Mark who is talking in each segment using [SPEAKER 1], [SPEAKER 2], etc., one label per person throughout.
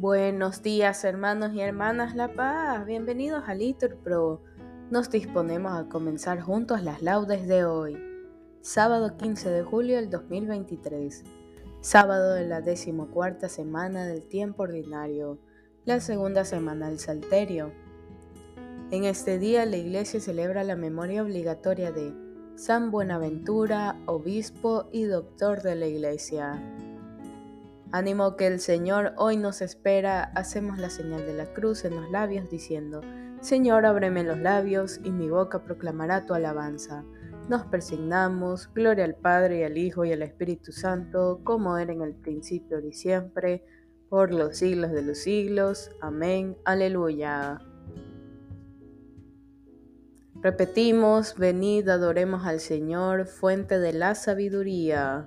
[SPEAKER 1] Buenos días hermanos y hermanas La Paz, bienvenidos a Litur Pro. Nos disponemos a comenzar juntos las laudes de hoy, sábado 15 de julio del 2023, sábado de la decimocuarta semana del tiempo ordinario, la segunda semana del Salterio. En este día la Iglesia celebra la memoria obligatoria de San Buenaventura, obispo y doctor de la Iglesia. Ánimo que el Señor hoy nos espera, hacemos la señal de la cruz en los labios diciendo, Señor, ábreme los labios y mi boca proclamará tu alabanza. Nos persignamos, gloria al Padre y al Hijo y al Espíritu Santo, como era en el principio y siempre, por los siglos de los siglos. Amén. Aleluya. Repetimos, venid, adoremos al Señor, fuente de la sabiduría.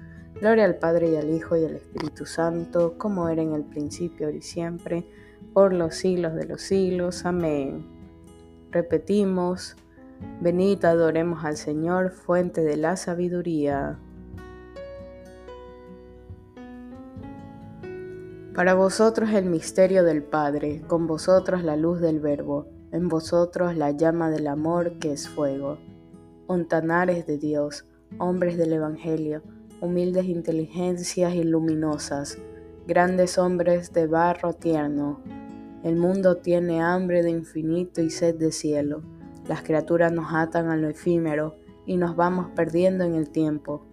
[SPEAKER 1] Gloria al Padre y al Hijo y al Espíritu Santo, como era en el principio y siempre, por los siglos de los siglos. Amén. Repetimos, venid adoremos al Señor, fuente de la sabiduría. Para vosotros el misterio del Padre, con vosotros la luz del Verbo, en vosotros la llama del amor que es fuego. Ontanares de Dios, hombres del Evangelio, humildes inteligencias y luminosas, grandes hombres de barro tierno. El mundo tiene hambre de infinito y sed de cielo. Las criaturas nos atan a lo efímero y nos vamos perdiendo en el tiempo.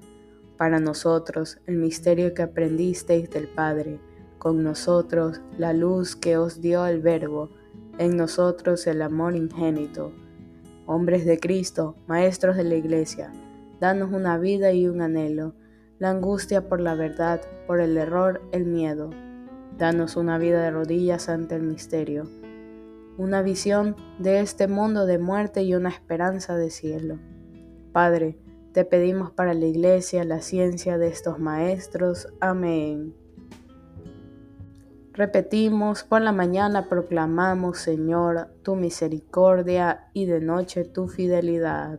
[SPEAKER 1] Para nosotros, el misterio que aprendisteis del Padre, con nosotros la luz que os dio el Verbo, en nosotros el amor ingénito. Hombres de Cristo, maestros de la Iglesia, danos una vida y un anhelo la angustia por la verdad, por el error, el miedo. Danos una vida de rodillas ante el misterio, una visión de este mundo de muerte y una esperanza de cielo. Padre, te pedimos para la iglesia la ciencia de estos maestros. Amén. Repetimos, por la mañana proclamamos, Señor, tu misericordia y de noche tu fidelidad.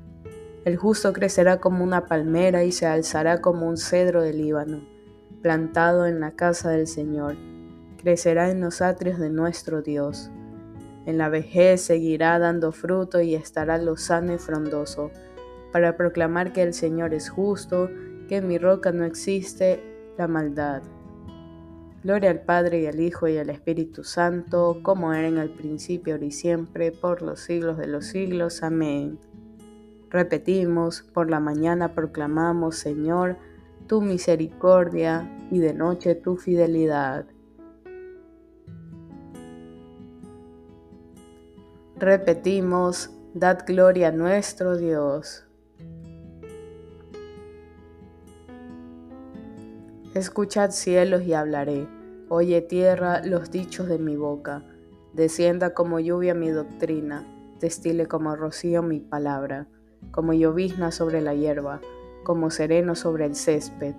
[SPEAKER 1] El justo crecerá como una palmera y se alzará como un cedro del Líbano, plantado en la casa del Señor. Crecerá en los atrios de nuestro Dios. En la vejez seguirá dando fruto y estará lozano y frondoso, para proclamar que el Señor es justo, que en mi roca no existe la maldad. Gloria al Padre y al Hijo y al Espíritu Santo, como era en el principio, ahora y siempre, por los siglos de los siglos. Amén. Repetimos, por la mañana proclamamos, Señor, tu misericordia y de noche tu fidelidad. Repetimos, dad gloria a nuestro Dios. Escuchad cielos y hablaré, oye tierra los dichos de mi boca, descienda como lluvia mi doctrina, destile como rocío mi palabra, como llovizna sobre la hierba, como sereno sobre el césped.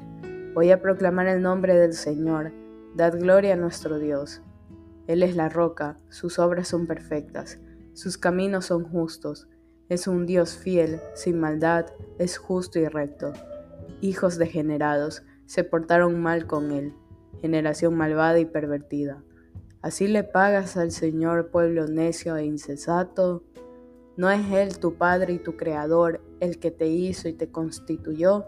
[SPEAKER 1] Voy a proclamar el nombre del Señor, dad gloria a nuestro Dios. Él es la roca, sus obras son perfectas sus caminos son justos. Es un Dios fiel, sin maldad, es justo y recto. Hijos degenerados se portaron mal con él, generación malvada y pervertida. ¿Así le pagas al Señor pueblo necio e insensato? ¿No es Él tu Padre y tu Creador, el que te hizo y te constituyó?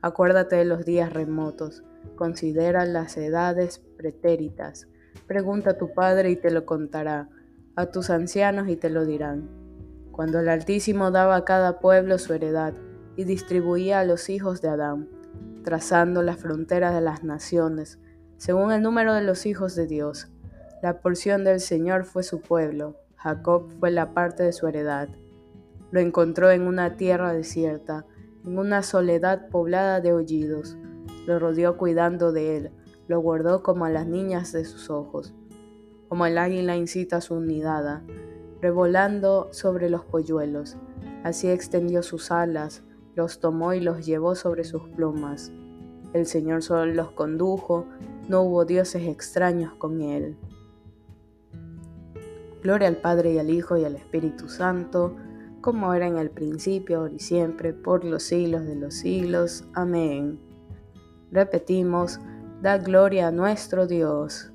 [SPEAKER 1] Acuérdate de los días remotos, considera las edades pretéritas. Pregunta a tu Padre y te lo contará a tus ancianos y te lo dirán. Cuando el Altísimo daba a cada pueblo su heredad y distribuía a los hijos de Adán, trazando las fronteras de las naciones, según el número de los hijos de Dios. La porción del Señor fue su pueblo, Jacob fue la parte de su heredad. Lo encontró en una tierra desierta, en una soledad poblada de aullidos. Lo rodeó cuidando de él, lo guardó como a las niñas de sus ojos como el águila incita su nidada, revolando sobre los polluelos. Así extendió sus alas, los tomó y los llevó sobre sus plumas. El Señor solo los condujo, no hubo dioses extraños con él. Gloria al Padre y al Hijo y al Espíritu Santo, como era en el principio, ahora y siempre, por los siglos de los siglos. Amén. Repetimos, da gloria a nuestro Dios.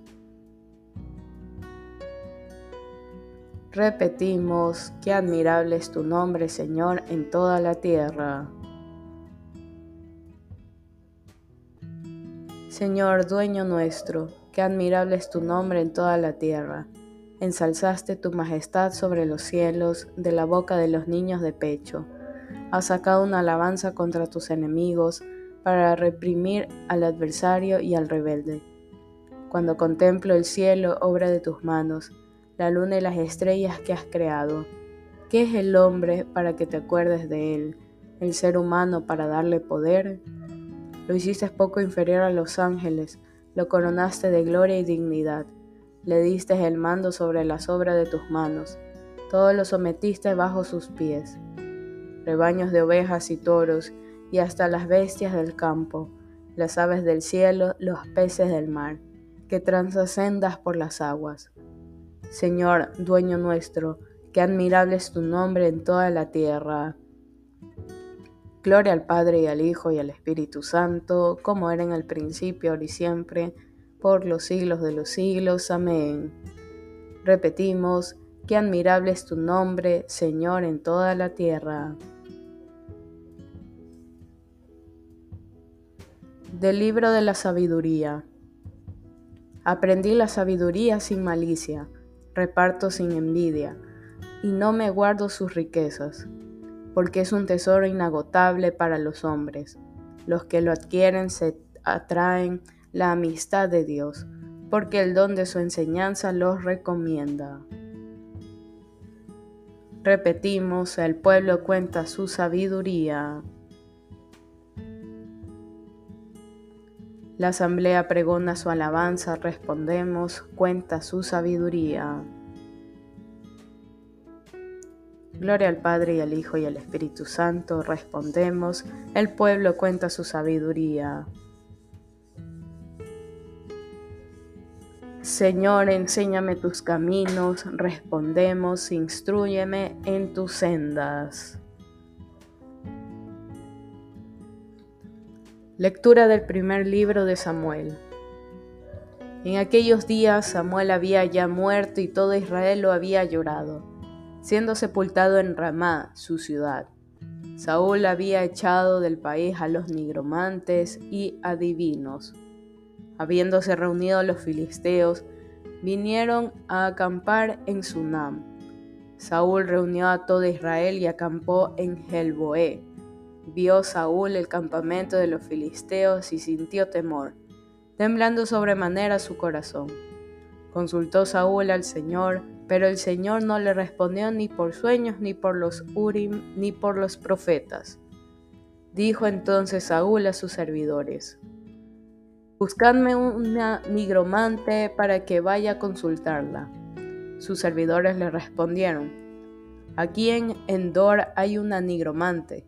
[SPEAKER 1] Repetimos, qué admirable es tu nombre, Señor, en toda la tierra. Señor, dueño nuestro, qué admirable es tu nombre en toda la tierra. Ensalzaste tu majestad sobre los cielos, de la boca de los niños de pecho. Has sacado una alabanza contra tus enemigos, para reprimir al adversario y al rebelde. Cuando contemplo el cielo, obra de tus manos, la luna y las estrellas que has creado. ¿Qué es el hombre para que te acuerdes de él? ¿El ser humano para darle poder? Lo hiciste poco inferior a los ángeles, lo coronaste de gloria y dignidad, le diste el mando sobre las obras de tus manos, todo lo sometiste bajo sus pies, rebaños de ovejas y toros, y hasta las bestias del campo, las aves del cielo, los peces del mar, que sendas por las aguas. Señor, dueño nuestro, qué admirable es tu nombre en toda la tierra. Gloria al Padre y al Hijo y al Espíritu Santo, como era en el principio, ahora y siempre, por los siglos de los siglos. Amén. Repetimos, qué admirable es tu nombre, Señor, en toda la tierra. Del libro de la sabiduría. Aprendí la sabiduría sin malicia reparto sin envidia, y no me guardo sus riquezas, porque es un tesoro inagotable para los hombres. Los que lo adquieren se atraen la amistad de Dios, porque el don de su enseñanza los recomienda. Repetimos, el pueblo cuenta su sabiduría. La asamblea pregona su alabanza, respondemos, cuenta su sabiduría. Gloria al Padre y al Hijo y al Espíritu Santo, respondemos, el pueblo cuenta su sabiduría. Señor, enséñame tus caminos, respondemos, instruyeme en tus sendas. Lectura del primer libro de Samuel. En aquellos días Samuel había ya muerto y todo Israel lo había llorado, siendo sepultado en Ramá, su ciudad. Saúl había echado del país a los nigromantes y adivinos. Habiéndose reunido los filisteos, vinieron a acampar en Sunam. Saúl reunió a todo Israel y acampó en Helboé Vio Saúl el campamento de los filisteos y sintió temor, temblando sobremanera su corazón. Consultó Saúl al Señor Pero el Señor no le respondió ni por sueños, ni por los Urim, ni por los profetas. Dijo entonces Saúl a sus servidores, Buscadme una nigromante para que vaya a consultarla. Sus servidores le respondieron, Aquí en Endor hay una nigromante.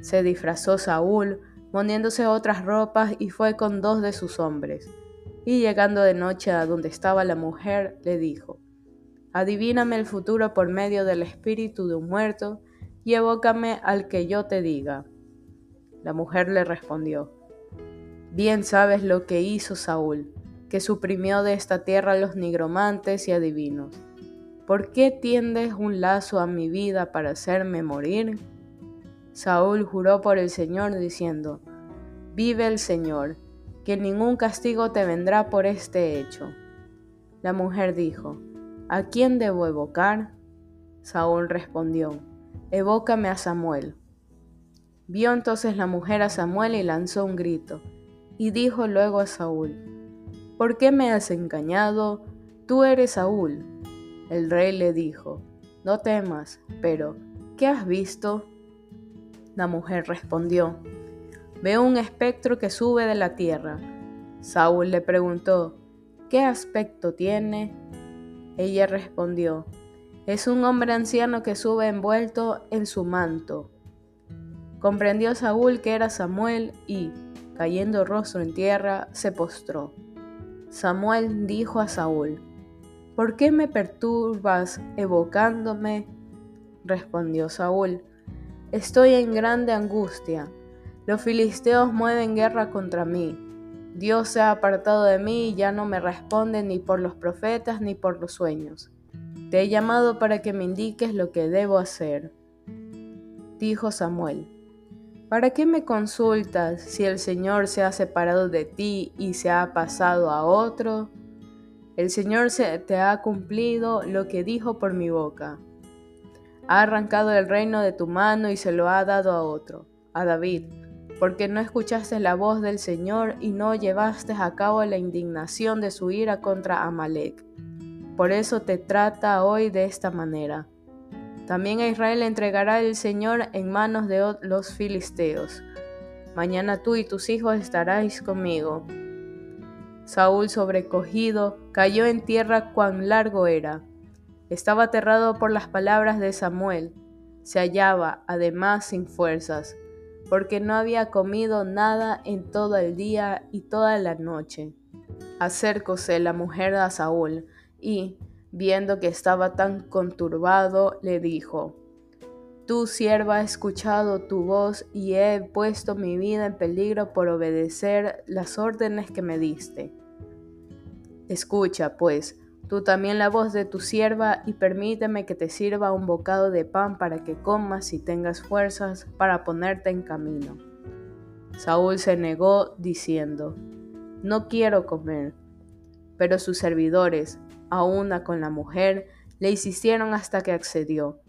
[SPEAKER 1] Se disfrazó Saúl, poniéndose otras ropas, y fue con dos de sus hombres. Y llegando de noche a donde estaba la mujer, le dijo, Adivíname el futuro por medio del espíritu de un muerto, y evócame al que yo te diga. La mujer le respondió, Bien sabes lo que hizo Saúl, que suprimió de esta tierra a los nigromantes y adivinos. ¿Por qué tiendes un lazo a mi vida para hacerme morir? Saúl juró por el Señor diciendo, Vive el Señor, que ningún castigo te vendrá por este hecho. La mujer dijo, ¿A quién debo evocar? Saúl respondió, Evócame a Samuel. Vio entonces la mujer a Samuel y lanzó un grito, y dijo luego a Saúl, ¿por qué me has engañado? Tú eres Saúl. El rey le dijo, no temas, pero, ¿qué has visto? La mujer respondió, veo un espectro que sube de la tierra. Saúl le preguntó, ¿qué aspecto tiene? Ella respondió, es un hombre anciano que sube envuelto en su manto. Comprendió Saúl que era Samuel y, cayendo rostro en tierra, se postró. Samuel dijo a Saúl, ¿Por qué me perturbas evocándome? Respondió Saúl, Estoy en grande angustia. Los filisteos mueven guerra contra mí. Dios se ha apartado de mí y ya no me responde ni por los profetas ni por los sueños. Te he llamado para que me indiques lo que debo hacer. Dijo Samuel, ¿Para qué me consultas si el Señor se ha separado de ti y se ha pasado a otro? El Señor se te ha cumplido lo que dijo por mi boca. Ha arrancado el reino de tu mano y se lo ha dado a otro, a David, porque no escuchaste la voz del Señor y no llevaste a cabo la indignación de su ira contra Amalek. Por eso te trata hoy de esta manera. También a Israel entregará el Señor en manos de los filisteos. Mañana tú y tus hijos estaréis conmigo. Saúl, sobrecogido, cayó en tierra cuán largo era. Estaba aterrado por las palabras de Samuel. Se hallaba, además, sin fuerzas, porque no había comido nada en todo el día y toda la noche. Acércose la mujer a Saúl, y, Viendo que estaba tan conturbado, le dijo, Tu sierva ha escuchado tu voz y he puesto mi vida en peligro por obedecer las órdenes que me diste. Escucha, pues, tú también la voz de tu sierva y permíteme que te sirva un bocado de pan para que comas y tengas fuerzas para ponerte en camino. Saúl se negó diciendo, No quiero comer. Pero sus servidores, a una con la mujer, le insistieron hasta que accedió.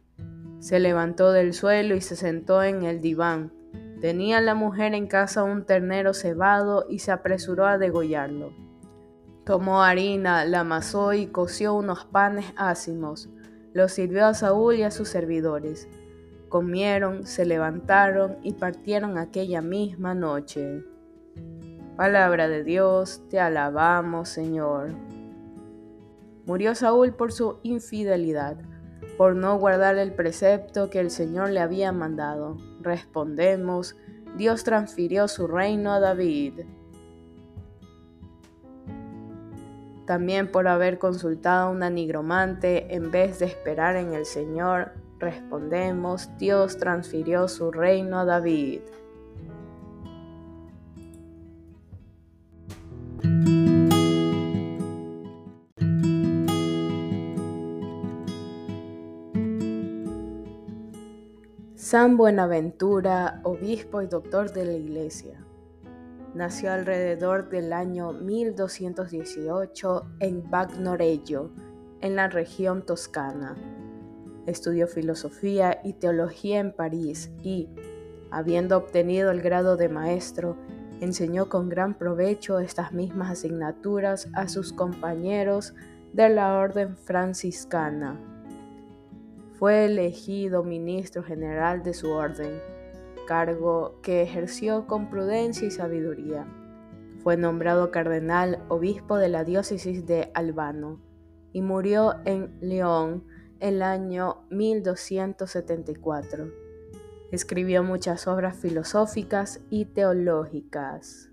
[SPEAKER 1] Se levantó del suelo y se sentó en el diván. Tenía la mujer en casa un ternero cebado y se apresuró a degollarlo. Tomó harina, la amasó y coció unos panes ácimos. Los sirvió a Saúl y a sus servidores. Comieron, se levantaron y partieron aquella misma noche. Palabra de Dios, te alabamos, Señor. Murió Saúl por su infidelidad, por no guardar el precepto que el Señor le había mandado. Respondemos, Dios transfirió su reino a David. También por haber consultado a una nigromante en vez de esperar en el Señor, respondemos, Dios transfirió su reino a David. San Buenaventura, obispo y doctor de la Iglesia. Nació alrededor del año 1218 en Bagnoregio, en la región toscana. Estudió filosofía y teología en París y, habiendo obtenido el grado de maestro, enseñó con gran provecho estas mismas asignaturas a sus compañeros de la Orden Franciscana. Fue elegido ministro general de su orden, cargo que ejerció con prudencia y sabiduría. Fue nombrado cardenal obispo de la diócesis de Albano y murió en León el año 1274. Escribió muchas obras filosóficas y teológicas.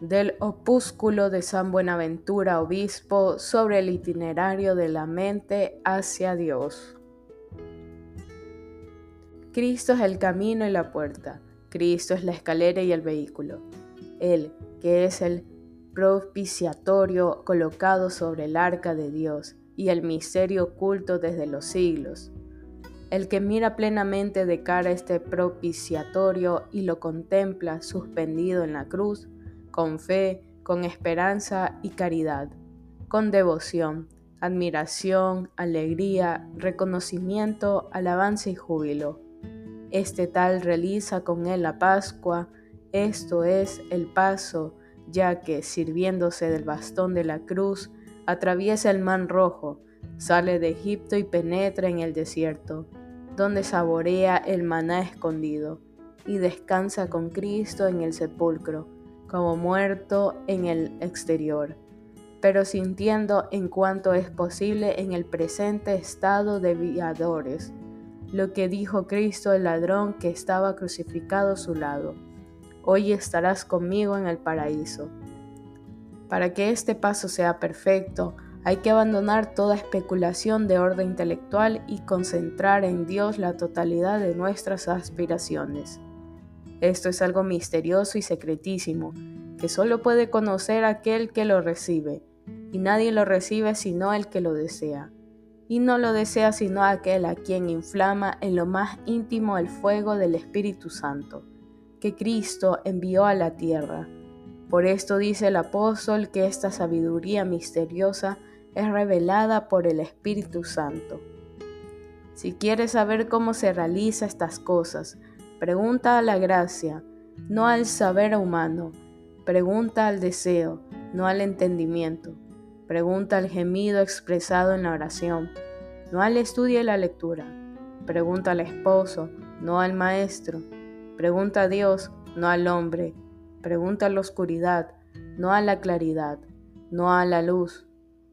[SPEAKER 1] Del opúsculo de San Buenaventura, obispo, sobre el itinerario de la mente hacia Dios. Cristo es el camino y la puerta. Cristo es la escalera y el vehículo. Él, que es el propiciatorio colocado sobre el arca de Dios y el misterio oculto desde los siglos. El que mira plenamente de cara este propiciatorio y lo contempla suspendido en la cruz, con fe, con esperanza y caridad, con devoción, admiración, alegría, reconocimiento, alabanza y júbilo este tal realiza con él la Pascua, esto es el paso, ya que, sirviéndose del bastón de la cruz, atraviesa el mar rojo, sale de Egipto y penetra en el desierto, donde saborea el maná escondido, y descansa con Cristo en el sepulcro, como muerto en el exterior, pero sintiendo en cuanto es posible en el presente estado de viadores lo que dijo Cristo el ladrón que estaba crucificado a su lado. Hoy estarás conmigo en el paraíso. Para que este paso sea perfecto, hay que abandonar toda especulación de orden intelectual y concentrar en Dios la totalidad de nuestras aspiraciones. Esto es algo misterioso y secretísimo, que solo puede conocer aquel que lo recibe, y nadie lo recibe sino el que lo desea y no lo desea sino aquel a quien inflama en lo más íntimo el fuego del Espíritu Santo, que Cristo envió a la tierra. Por esto dice el apóstol que esta sabiduría misteriosa es revelada por el Espíritu Santo. Si quieres saber cómo se realiza estas cosas, pregunta a la gracia, no al saber humano, pregunta al deseo, no al entendimiento Pregunta al gemido expresado en la oración, no al estudio y la lectura. Pregunta al esposo, no al maestro. Pregunta a Dios, no al hombre. Pregunta a la oscuridad, no a la claridad, no a la luz,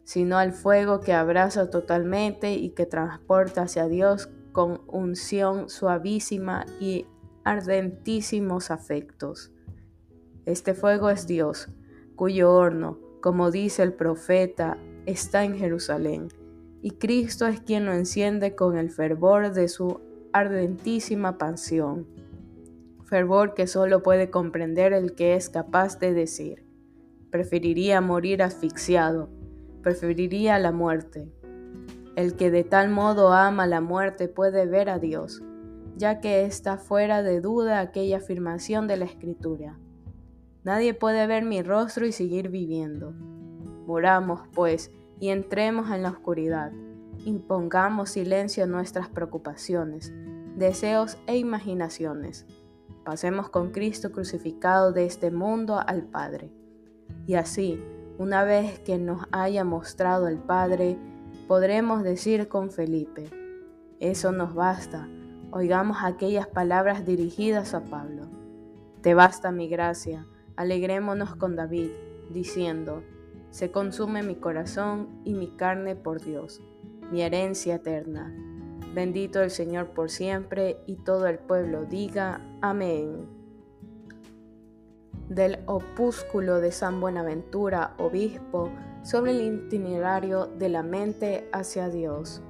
[SPEAKER 1] sino al fuego que abraza totalmente y que transporta hacia Dios con unción suavísima y ardentísimos afectos. Este fuego es Dios, cuyo horno, como dice el profeta, está en Jerusalén, y Cristo es quien lo enciende con el fervor de su ardentísima pasión, fervor que solo puede comprender el que es capaz de decir, preferiría morir asfixiado, preferiría la muerte. El que de tal modo ama la muerte puede ver a Dios, ya que está fuera de duda aquella afirmación de la Escritura. Nadie puede ver mi rostro y seguir viviendo. Moramos, pues, y entremos en la oscuridad. Impongamos silencio a nuestras preocupaciones, deseos e imaginaciones. Pasemos con Cristo crucificado de este mundo al Padre. Y así, una vez que nos haya mostrado el Padre, podremos decir con Felipe, eso nos basta. Oigamos aquellas palabras dirigidas a Pablo. Te basta mi gracia Alegrémonos con David, diciendo, Se consume mi corazón y mi carne por Dios, mi herencia eterna. Bendito el Señor por siempre, y todo el pueblo diga, Amén. Del opúsculo de San Buenaventura, obispo, sobre el itinerario de la mente hacia Dios.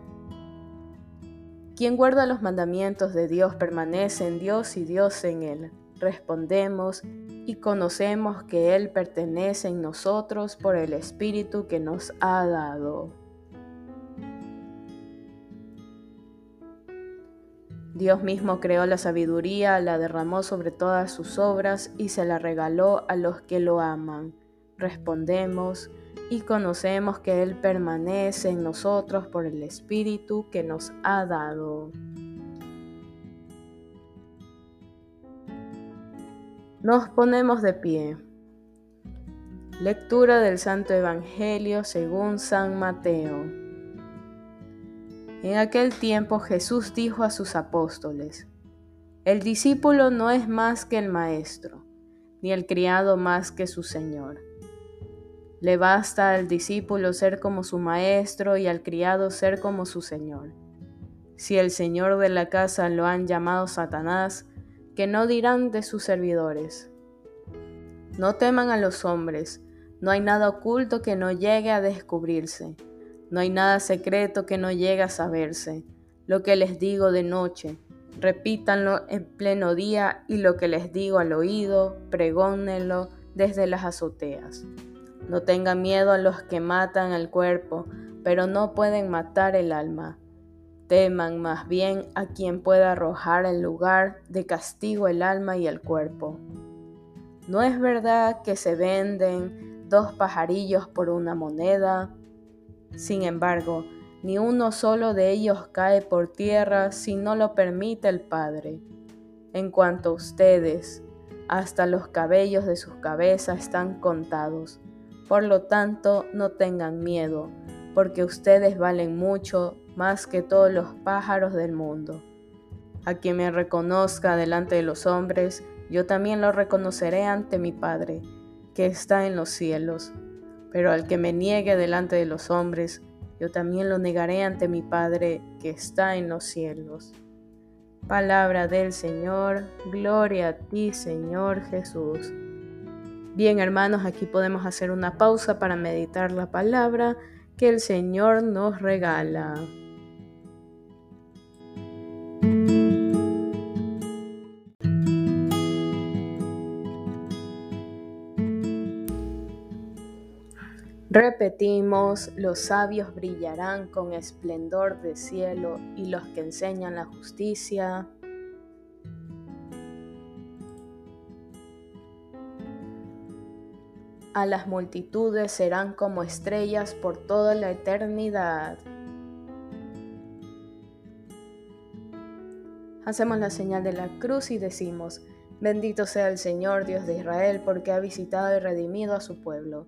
[SPEAKER 1] Quien guarda los mandamientos de Dios permanece en Dios y Dios en él. Respondemos, y conocemos que Él pertenece en nosotros por el Espíritu que nos ha dado. Dios mismo creó la sabiduría, la derramó sobre todas sus obras y se la regaló a los que lo aman. Respondemos y conocemos que Él permanece en nosotros por el Espíritu que nos ha dado. Nos ponemos de pie. Lectura del Santo Evangelio según San Mateo. En aquel tiempo Jesús dijo a sus apóstoles, El discípulo no es más que el maestro, ni el criado más que su señor. Le basta al discípulo ser como su maestro y al criado ser como su señor. Si el señor de la casa lo han llamado Satanás, que no dirán de sus servidores. No teman a los hombres, no hay nada oculto que no llegue a descubrirse. No hay nada secreto que no llegue a saberse. Lo que les digo de noche, repítanlo en pleno día y lo que les digo al oído, pregónenlo desde las azoteas. No tengan miedo a los que matan el cuerpo, pero no pueden matar el alma. Teman más bien a quien pueda arrojar en lugar de castigo el alma y el cuerpo. No es verdad que se venden dos pajarillos por una moneda. Sin embargo, ni uno solo de ellos cae por tierra si no lo permite el Padre. En cuanto a ustedes, hasta los cabellos de sus cabezas están contados. Por lo tanto, no tengan miedo, porque ustedes valen mucho más que todos los pájaros del mundo. A quien me reconozca delante de los hombres, yo también lo reconoceré ante mi Padre que está en los cielos. Pero al que me niegue delante de los hombres, yo también lo negaré ante mi Padre que está en los cielos. Palabra del Señor, gloria a ti Señor Jesús. Bien hermanos, aquí podemos hacer una pausa para meditar la palabra que el Señor nos regala. Repetimos, los sabios brillarán con esplendor de cielo y los que enseñan la justicia. A las multitudes serán como estrellas por toda la eternidad. Hacemos la señal de la cruz y decimos, bendito sea el Señor Dios de Israel porque ha visitado y redimido a su pueblo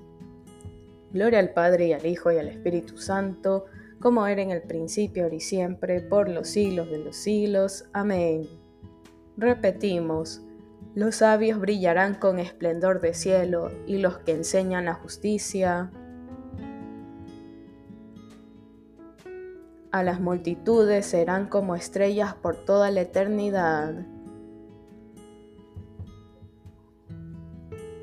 [SPEAKER 1] Gloria al Padre y al Hijo y al Espíritu Santo, como era en el principio, ahora y siempre, por los siglos de los siglos. Amén. Repetimos, los sabios brillarán con esplendor de cielo y los que enseñan la justicia. A las multitudes serán como estrellas por toda la eternidad.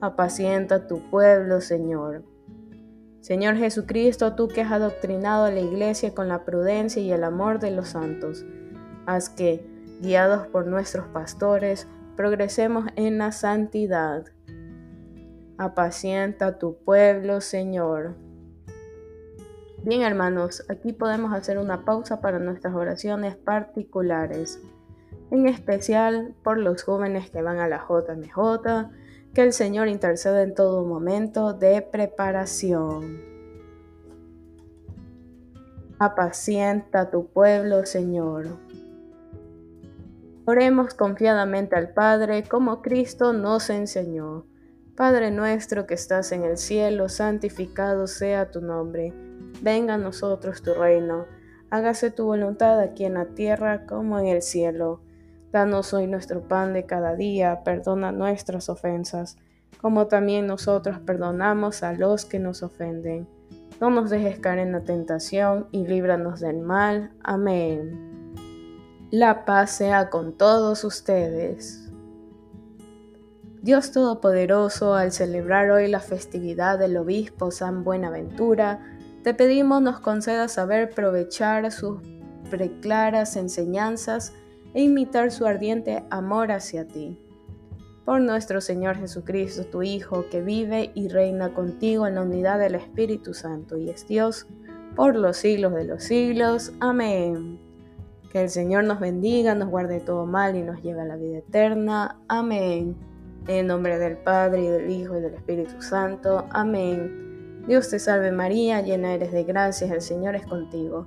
[SPEAKER 1] Apacienta tu pueblo, Señor. Señor Jesucristo, tú que has adoctrinado a la Iglesia con la prudencia y el amor de los santos, haz que, guiados por nuestros pastores, progresemos en la santidad. Apacienta tu pueblo, Señor. Bien, hermanos, aquí podemos hacer una pausa para nuestras oraciones particulares, en especial por los jóvenes que van a la JMJ, que el Señor interceda en todo momento de preparación. Apacienta tu pueblo, Señor. Oremos confiadamente al Padre como Cristo nos enseñó. Padre nuestro que estás en el cielo, santificado sea tu nombre. Venga a nosotros tu reino. Hágase tu voluntad aquí en la tierra como en el cielo. Danos hoy nuestro pan de cada día, perdona nuestras ofensas, como también nosotros perdonamos a los que nos ofenden. No nos dejes caer en la tentación y líbranos del mal. Amén. La paz sea con todos ustedes. Dios Todopoderoso, al celebrar hoy la festividad del obispo San Buenaventura, te pedimos nos conceda saber aprovechar sus preclaras enseñanzas e imitar su ardiente amor hacia ti. Por nuestro Señor Jesucristo, tu Hijo, que vive y reina contigo en la unidad del Espíritu Santo y es Dios por los siglos de los siglos. Amén. Que el Señor nos bendiga, nos guarde todo mal y nos lleve a la vida eterna. Amén. En nombre del Padre y del Hijo y del Espíritu Santo. Amén. Dios te salve María, llena eres de gracias, el Señor es contigo.